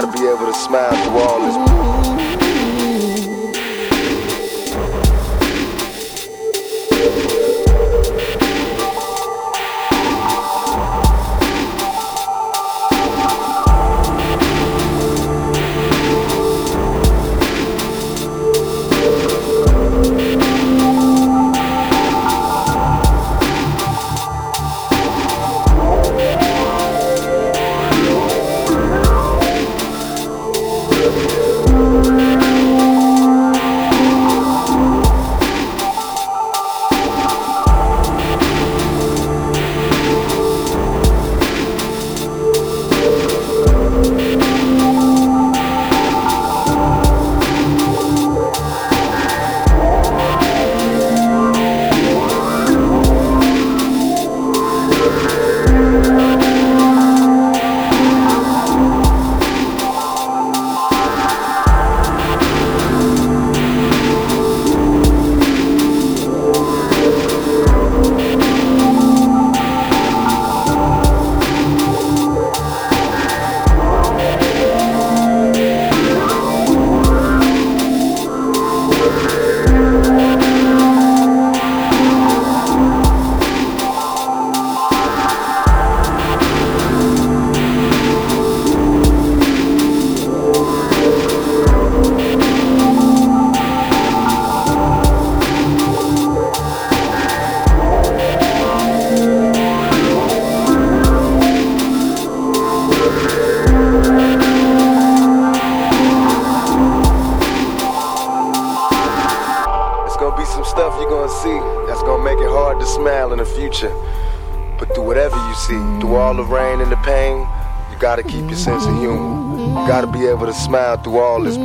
gotta be able to smile through all this. Hard to smile in the future. But through whatever you see, through all the rain and the pain, you gotta keep your sense of humor. You gotta be able to smile through all this.